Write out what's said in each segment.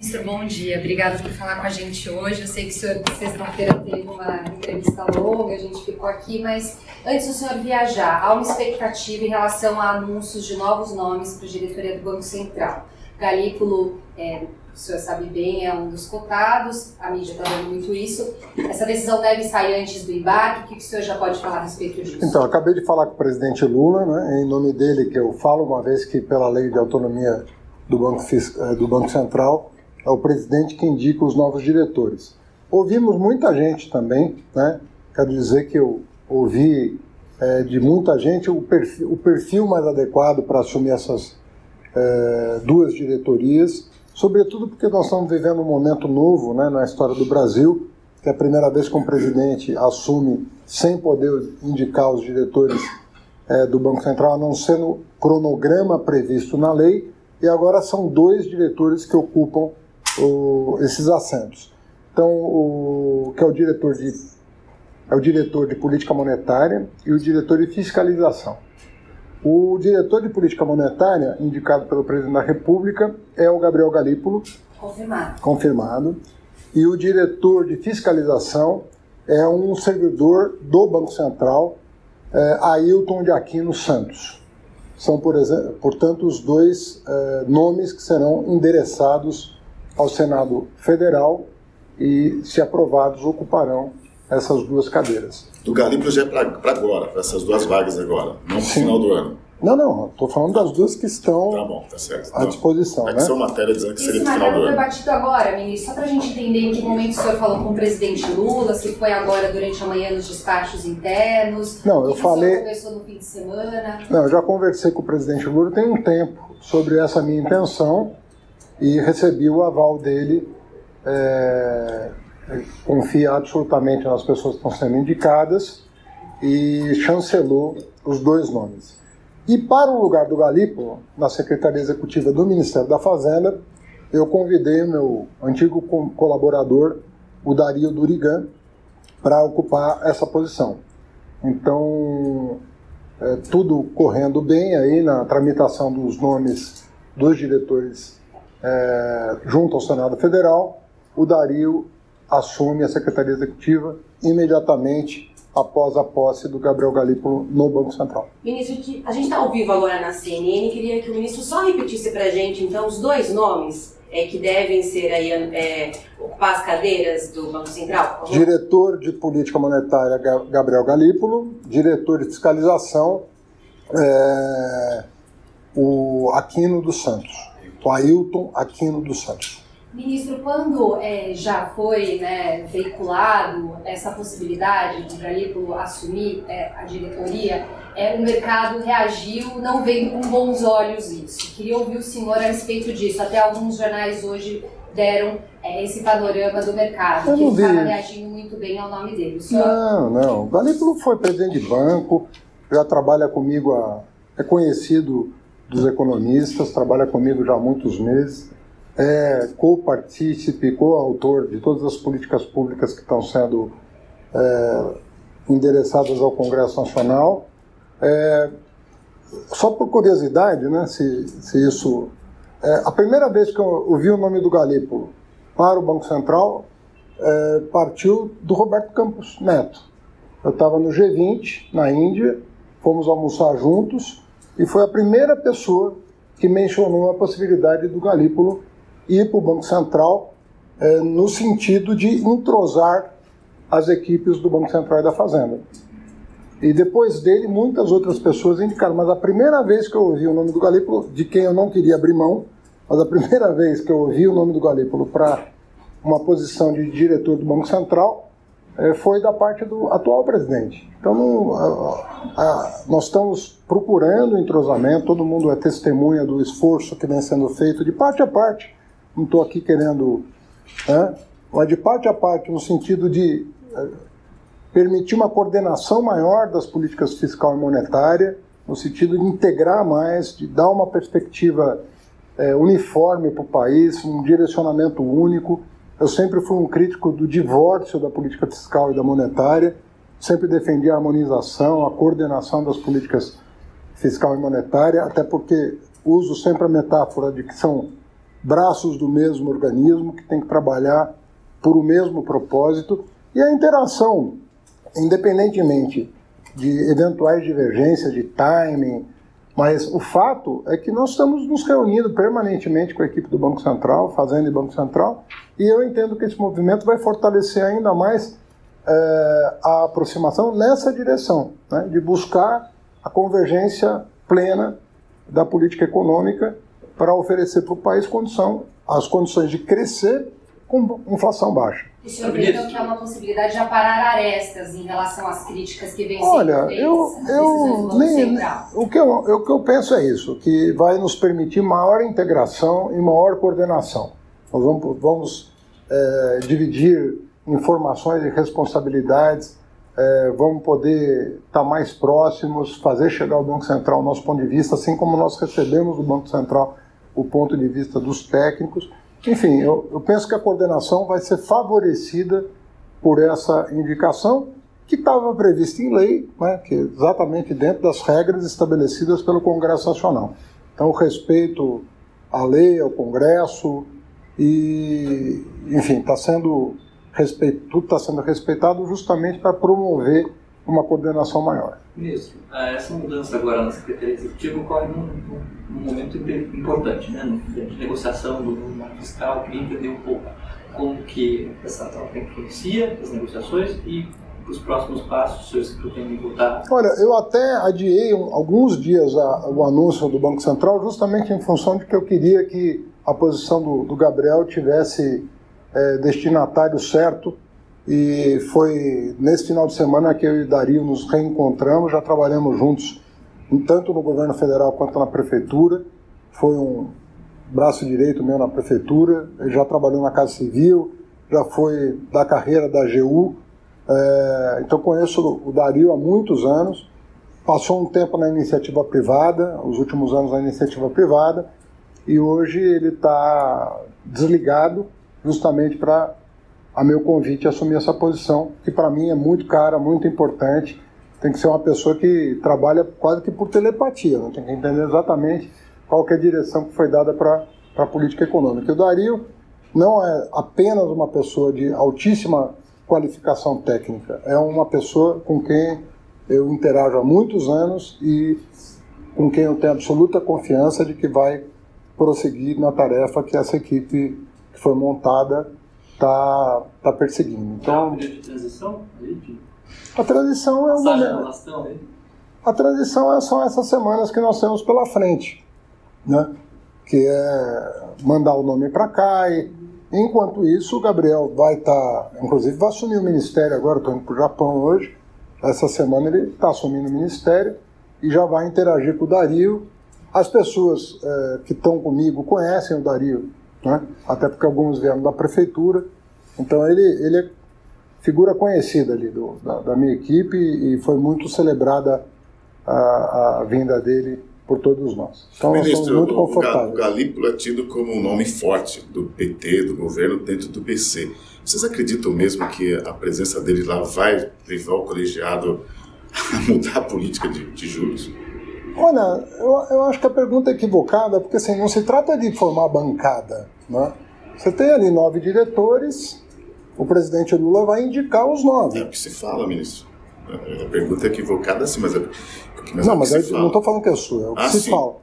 Ministro, bom dia. Obrigada por falar com a gente hoje. Eu sei que o senhor, sexta-feira, teve uma entrevista longa, a gente ficou aqui, mas antes do senhor viajar, há uma expectativa em relação a anúncios de novos nomes para a diretoria do Banco Central. Galípolo, é, o senhor sabe bem, é um dos cotados, a mídia está dando muito isso. Essa decisão deve sair antes do embarque. O que o senhor já pode falar a respeito disso? Então, acabei de falar com o presidente Lula, né, em nome dele que eu falo, uma vez que pela lei de autonomia do Banco, eh, do Banco Central, é o presidente que indica os novos diretores. Ouvimos muita gente também, né? Quero dizer que eu ouvi é, de muita gente o perfil, o perfil mais adequado para assumir essas é, duas diretorias, sobretudo porque nós estamos vivendo um momento novo né, na história do Brasil, que é a primeira vez que um presidente assume sem poder indicar os diretores é, do Banco Central, a não ser no cronograma previsto na lei, e agora são dois diretores que ocupam o, esses assentos. Então, o que é o diretor de é o diretor de política monetária e o diretor de fiscalização. O diretor de política monetária, indicado pelo presidente da República, é o Gabriel Galípolo. Confirmado. Confirmado. E o diretor de fiscalização é um servidor do Banco Central, é, Ailton de Aquino Santos. São, por exemplo, portanto, os dois é, nomes que serão endereçados ao Senado Federal e, se aprovados, ocuparão essas duas cadeiras. Do Galípolo já é para agora, para essas duas vagas agora, não no final do ano. Não, não, estou falando das duas que estão tá bom, tá certo. à disposição. É que né? são matérias dizendo que seria no final do ano. foi batido agora, ministro, só para a gente entender em que momento o senhor falou com o presidente Lula, se foi agora durante a manhã nos despachos internos. Não, eu falei. Conversou no fim de semana. Não, eu já conversei com o presidente Lula tem um tempo sobre essa minha intenção e recebi o aval dele. É, confia absolutamente nas pessoas que estão sendo indicadas e chancelou os dois nomes. E para o lugar do Galipo, na Secretaria Executiva do Ministério da Fazenda, eu convidei o meu antigo colaborador, o Dario Durigan, para ocupar essa posição. Então, é, tudo correndo bem aí na tramitação dos nomes dos diretores é, junto ao Senado Federal, o Dario assume a Secretaria Executiva imediatamente após a posse do Gabriel Galípolo no Banco Central. Ministro, a gente está ao vivo agora na CNN, queria que o ministro só repetisse para a gente, então, os dois nomes é, que devem ser aí, é, ocupar as cadeiras do Banco Central? Diretor de Política Monetária, Gabriel Galípolo, diretor de Fiscalização, é, o Aquino dos Santos o Ailton Aquino dos Santos. Ministro, quando é, já foi né, veiculado essa possibilidade do Galípolo assumir é, a diretoria, é, o mercado reagiu, não vendo com bons olhos isso. Queria ouvir o senhor a respeito disso. Até alguns jornais hoje deram é, esse panorama do mercado, que estava reagindo muito bem ao nome dele. Senhor... Não, não. Galípolo foi presidente de banco, já trabalha comigo, a, é conhecido dos economistas, trabalha comigo já há muitos meses, é co-partícipe, co-autor de todas as políticas públicas que estão sendo é, endereçadas ao Congresso Nacional. É, só por curiosidade, né, se, se isso. É, a primeira vez que eu ouvi o nome do Galípolo para o Banco Central é, partiu do Roberto Campos Neto. Eu estava no G20, na Índia, fomos almoçar juntos e foi a primeira pessoa que mencionou a possibilidade do Galípolo ir para o Banco Central é, no sentido de entrosar as equipes do Banco Central e da Fazenda. E depois dele, muitas outras pessoas indicaram, mas a primeira vez que eu ouvi o nome do Galípolo, de quem eu não queria abrir mão, mas a primeira vez que eu ouvi o nome do Galípolo para uma posição de diretor do Banco Central, foi da parte do atual presidente. Então, a, a, nós estamos procurando entrosamento, todo mundo é testemunha do esforço que vem sendo feito de parte a parte. Não estou aqui querendo. Né, mas de parte a parte, no sentido de é, permitir uma coordenação maior das políticas fiscal e monetária, no sentido de integrar mais, de dar uma perspectiva é, uniforme para o país, um direcionamento único eu sempre fui um crítico do divórcio da política fiscal e da monetária, sempre defendi a harmonização, a coordenação das políticas fiscal e monetária, até porque uso sempre a metáfora de que são braços do mesmo organismo que tem que trabalhar por o mesmo propósito. E a interação, independentemente de eventuais divergências de timing, mas o fato é que nós estamos nos reunindo permanentemente com a equipe do Banco Central, Fazenda e Banco Central, e eu entendo que esse movimento vai fortalecer ainda mais é, a aproximação nessa direção, né, de buscar a convergência plena da política econômica para oferecer para o país condição, as condições de crescer com inflação baixa. E o senhor vê então que há uma possibilidade de aparar arestas em relação às críticas que vêm sendo Olha, feitas eu, eu, nem, o, que eu, o que eu penso é isso, que vai nos permitir maior integração e maior coordenação. Nós vamos, vamos é, dividir informações e responsabilidades, é, vamos poder estar mais próximos, fazer chegar ao Banco Central o nosso ponto de vista, assim como nós recebemos do Banco Central o ponto de vista dos técnicos. Enfim, eu, eu penso que a coordenação vai ser favorecida por essa indicação que estava prevista em lei, né, que é exatamente dentro das regras estabelecidas pelo Congresso Nacional. Então, o respeito à lei, ao Congresso, e, enfim, está sendo respeito, tudo está sendo respeitado justamente para promover uma coordenação maior. Ministro, ah, essa mudança agora na Secretaria Executiva ocorre num, num momento importante, né? de negociação do marco fiscal, queria entender um pouco como que essa troca influencia as negociações e os próximos passos, se vocês pretendem votar? Olha, eu até adiei um, alguns dias a, o anúncio do Banco Central justamente em função de que eu queria que a posição do, do Gabriel tivesse é, destinatário certo e foi nesse final de semana que eu e Dario nos reencontramos, já trabalhamos juntos, tanto no governo federal quanto na prefeitura. Foi um braço direito meu na prefeitura, ele já trabalhou na Casa Civil, já foi da carreira da AGU, é, então conheço o Dario há muitos anos. Passou um tempo na iniciativa privada, os últimos anos na iniciativa privada, e hoje ele está desligado justamente para a meu convite assumir essa posição, que para mim é muito cara, muito importante. Tem que ser uma pessoa que trabalha quase que por telepatia, né? tem que entender exatamente qual é a direção que foi dada para a política econômica. O Dario não é apenas uma pessoa de altíssima qualificação técnica, é uma pessoa com quem eu interajo há muitos anos e com quem eu tenho absoluta confiança de que vai prosseguir na tarefa que essa equipe que foi montada está tá perseguindo. Então, de transição? A transição é uma. A transição é são essas semanas que nós temos pela frente, né? Que é mandar o nome para cá e enquanto isso o Gabriel vai estar, tá, inclusive vai assumir o ministério agora, estou indo para o Japão hoje. Essa semana ele está assumindo o ministério e já vai interagir com o Dario. As pessoas é, que estão comigo conhecem o Dario né? até porque alguns vieram da prefeitura. Então ele, ele é figura conhecida ali do, da, da minha equipe e foi muito celebrada a, a vinda dele por todos nós. Então Ministro, nós muito confortáveis. O Galípolo é tido como um nome forte do PT, do governo, dentro do PC. Vocês acreditam mesmo que a presença dele lá vai levar o colegiado a mudar a política de, de juros? Olha, eu, eu acho que a pergunta é equivocada, porque assim, não se trata de formar bancada. Né? Você tem ali nove diretores, o presidente Lula vai indicar os nove. É o que se fala, ministro. A pergunta é equivocada, sim, mas é, mas não, é mas eu não estou falando que é sua, é o que ah, se sim. fala.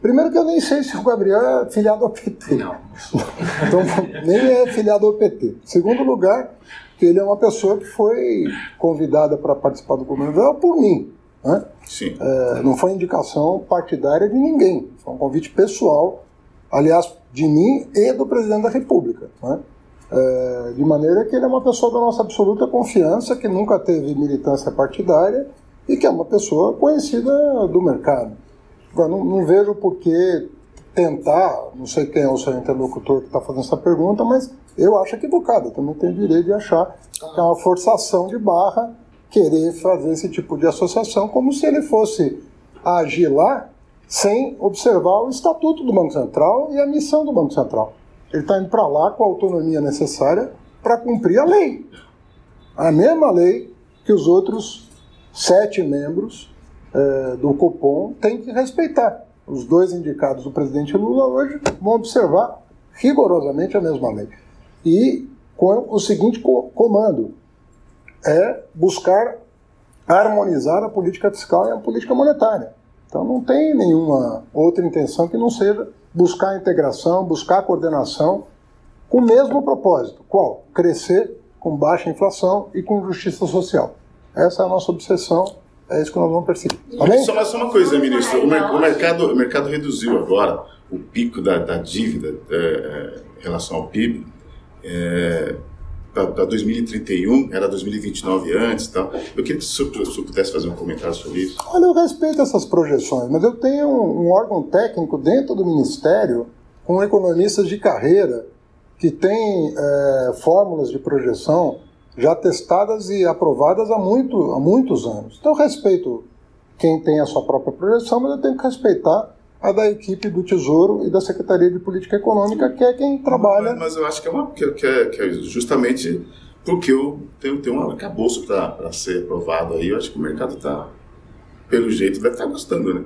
Primeiro que eu nem sei se o Gabriel é filiado ao PT. Não. então, nem é filiado ao PT. Segundo lugar, que ele é uma pessoa que foi convidada para participar do governo federal por mim. Né? Sim. É, não foi indicação partidária de ninguém, foi um convite pessoal, aliás, de mim e do presidente da República. Né? É, de maneira que ele é uma pessoa da nossa absoluta confiança, que nunca teve militância partidária e que é uma pessoa conhecida do mercado. Agora, não, não vejo por que tentar, não sei quem é o seu interlocutor que está fazendo essa pergunta, mas eu acho equivocado, eu também tenho direito de achar que é uma forçação de barra querer fazer esse tipo de associação, como se ele fosse agir lá sem observar o estatuto do Banco Central e a missão do Banco Central. Ele está indo para lá com a autonomia necessária para cumprir a lei. A mesma lei que os outros sete membros é, do Copom têm que respeitar. Os dois indicados do presidente Lula hoje vão observar rigorosamente a mesma lei. E com o seguinte comando: é buscar harmonizar a política fiscal e a política monetária. Então não tem nenhuma outra intenção que não seja buscar integração, buscar coordenação com o mesmo propósito. Qual? Crescer com baixa inflação e com justiça social. Essa é a nossa obsessão, é isso que nós vamos perseguir. Tá bem? Só, só uma coisa, ministro. O, mer o, mercado, o mercado reduziu agora o pico da, da dívida é, é, em relação ao PIB. É, para 2031, era 2029 antes tal. Eu queria que o senhor, pudesse fazer um comentário sobre isso. Olha, eu respeito essas projeções, mas eu tenho um, um órgão técnico dentro do Ministério com economistas de carreira que tem é, fórmulas de projeção já testadas e aprovadas há, muito, há muitos anos. Então, eu respeito quem tem a sua própria projeção, mas eu tenho que respeitar a da equipe do Tesouro e da Secretaria de Política Econômica, que é quem trabalha. Mas, mas eu acho que é, uma, que, que, é, que é justamente porque eu tenho, tenho um arcabouço para ser aprovado aí. Eu acho que o mercado está, pelo jeito, deve estar tá gostando, né?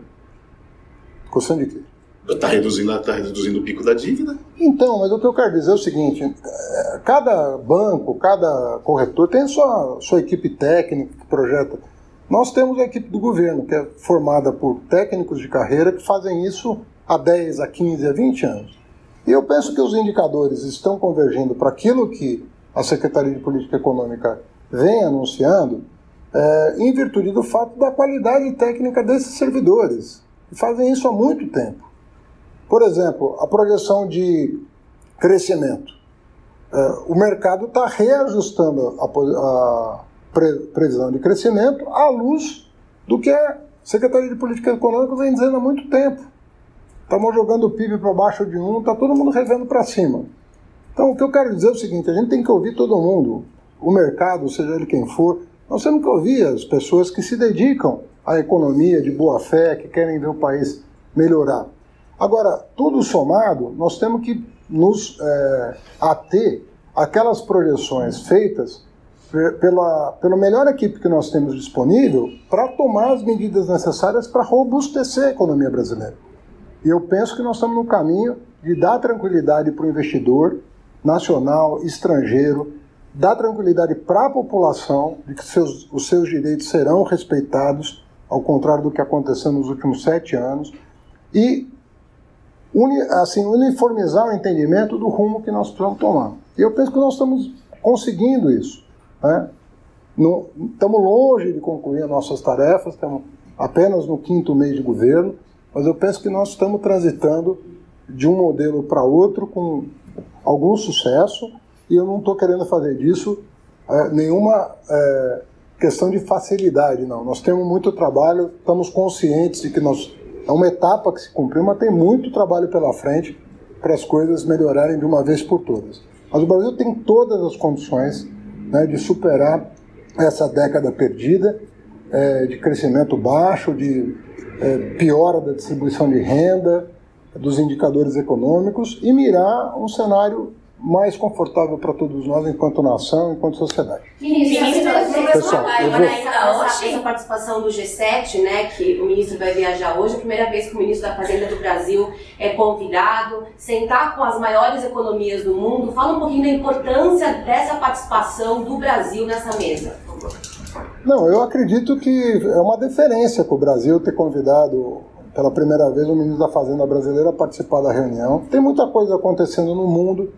Gostando de quê? Está reduzindo, tá reduzindo o pico da dívida. Então, mas o que eu quero dizer é o seguinte: é, cada banco, cada corretor tem sua, sua equipe técnica que projeta nós temos a equipe do governo, que é formada por técnicos de carreira que fazem isso há 10, a 15, a 20 anos. E eu penso que os indicadores estão convergindo para aquilo que a Secretaria de Política Econômica vem anunciando, é, em virtude do fato da qualidade técnica desses servidores, que fazem isso há muito tempo. Por exemplo, a projeção de crescimento. É, o mercado está reajustando a, a previsão de crescimento à luz do que a Secretaria de Política Econômica vem dizendo há muito tempo. Estamos jogando o PIB para baixo de um, está todo mundo revendo para cima. Então, o que eu quero dizer é o seguinte: a gente tem que ouvir todo mundo, o mercado, seja ele quem for. Nós temos que ouvir as pessoas que se dedicam à economia de boa fé, que querem ver o país melhorar. Agora, tudo somado, nós temos que nos é, ater àquelas projeções feitas pela, pela melhor equipe que nós temos disponível para tomar as medidas necessárias para robustecer a economia brasileira. E eu penso que nós estamos no caminho de dar tranquilidade para o investidor nacional, estrangeiro, dar tranquilidade para a população de que seus, os seus direitos serão respeitados, ao contrário do que aconteceu nos últimos sete anos, e uni, assim, uniformizar o entendimento do rumo que nós precisamos tomar. E eu penso que nós estamos conseguindo isso. Né? estamos longe de concluir as nossas tarefas, estamos apenas no quinto mês de governo, mas eu penso que nós estamos transitando de um modelo para outro com algum sucesso e eu não estou querendo fazer disso é, nenhuma é, questão de facilidade, não. Nós temos muito trabalho, estamos conscientes de que nós, é uma etapa que se cumpriu, mas tem muito trabalho pela frente para as coisas melhorarem de uma vez por todas. Mas o Brasil tem todas as condições né, de superar essa década perdida, é, de crescimento baixo, de é, piora da distribuição de renda, dos indicadores econômicos e mirar um cenário mais confortável para todos nós enquanto nação, enquanto sociedade. Ministro, Pessoal, agora ainda hoje, essa participação do G7, né, que o ministro vai viajar hoje, a primeira vez que o ministro da Fazenda do Brasil é convidado, sentar com as maiores economias do mundo, fala um pouquinho da importância dessa participação do Brasil nessa mesa. Não, eu acredito que é uma deferência para o Brasil ter convidado pela primeira vez o ministro da Fazenda brasileira a participar da reunião. Tem muita coisa acontecendo no mundo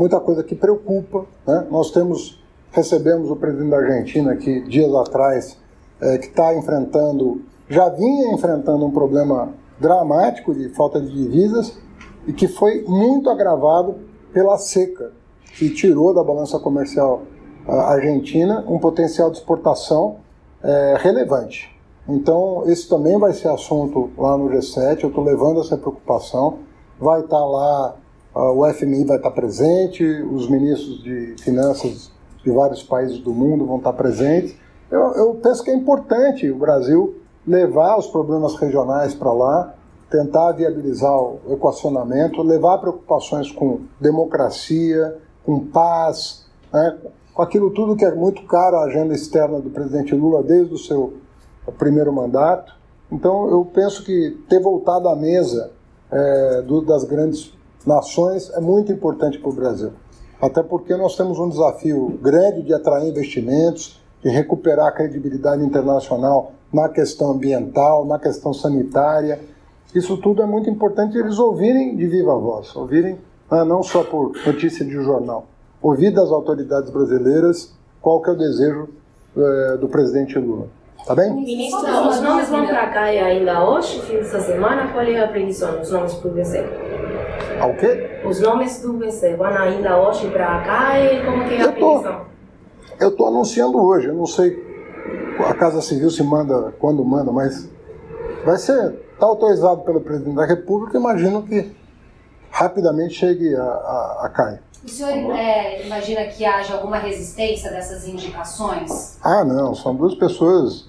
muita coisa que preocupa. Né? Nós temos, recebemos o presidente da Argentina aqui dias atrás, é, que está enfrentando, já vinha enfrentando um problema dramático de falta de divisas e que foi muito agravado pela seca, que tirou da balança comercial argentina um potencial de exportação é, relevante. Então, esse também vai ser assunto lá no G7, eu estou levando essa preocupação. Vai estar tá lá o FMI vai estar presente, os ministros de finanças de vários países do mundo vão estar presentes. Eu, eu penso que é importante o Brasil levar os problemas regionais para lá, tentar viabilizar o equacionamento, levar preocupações com democracia, com paz, né, com aquilo tudo que é muito caro à agenda externa do presidente Lula desde o seu primeiro mandato. Então, eu penso que ter voltado à mesa é, do, das grandes nações é muito importante para o Brasil. Até porque nós temos um desafio grande de atrair investimentos, de recuperar a credibilidade internacional na questão ambiental, na questão sanitária. Isso tudo é muito importante eles ouvirem de viva voz, ouvirem né, não só por notícia de jornal, ouvir das autoridades brasileiras qual que é o desejo é, do presidente Lula. Tá bem? Ministro, os nomes vão para cá e ainda hoje, fim dessa semana, qual é a previsão dos nomes para o? Ao quê? Os nomes do BC ainda hoje para cá e como que é a eu tô, previsão? Eu estou anunciando hoje, eu não sei a Casa Civil se manda quando manda, mas vai ser, está autorizado pelo presidente da República, imagino que rapidamente chegue a, a, a CAI. O senhor é, imagina que haja alguma resistência dessas indicações? Ah, não, são duas pessoas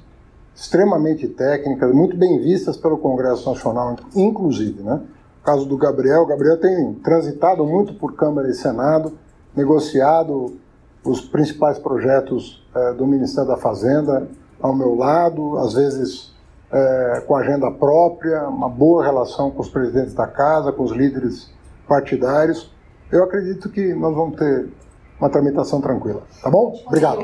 extremamente técnicas, muito bem vistas pelo Congresso Nacional, inclusive, né? Caso do Gabriel, o Gabriel tem transitado muito por Câmara e Senado, negociado os principais projetos é, do Ministério da Fazenda ao meu lado, às vezes é, com agenda própria, uma boa relação com os presidentes da casa, com os líderes partidários. Eu acredito que nós vamos ter uma tramitação tranquila. Tá bom? Obrigado.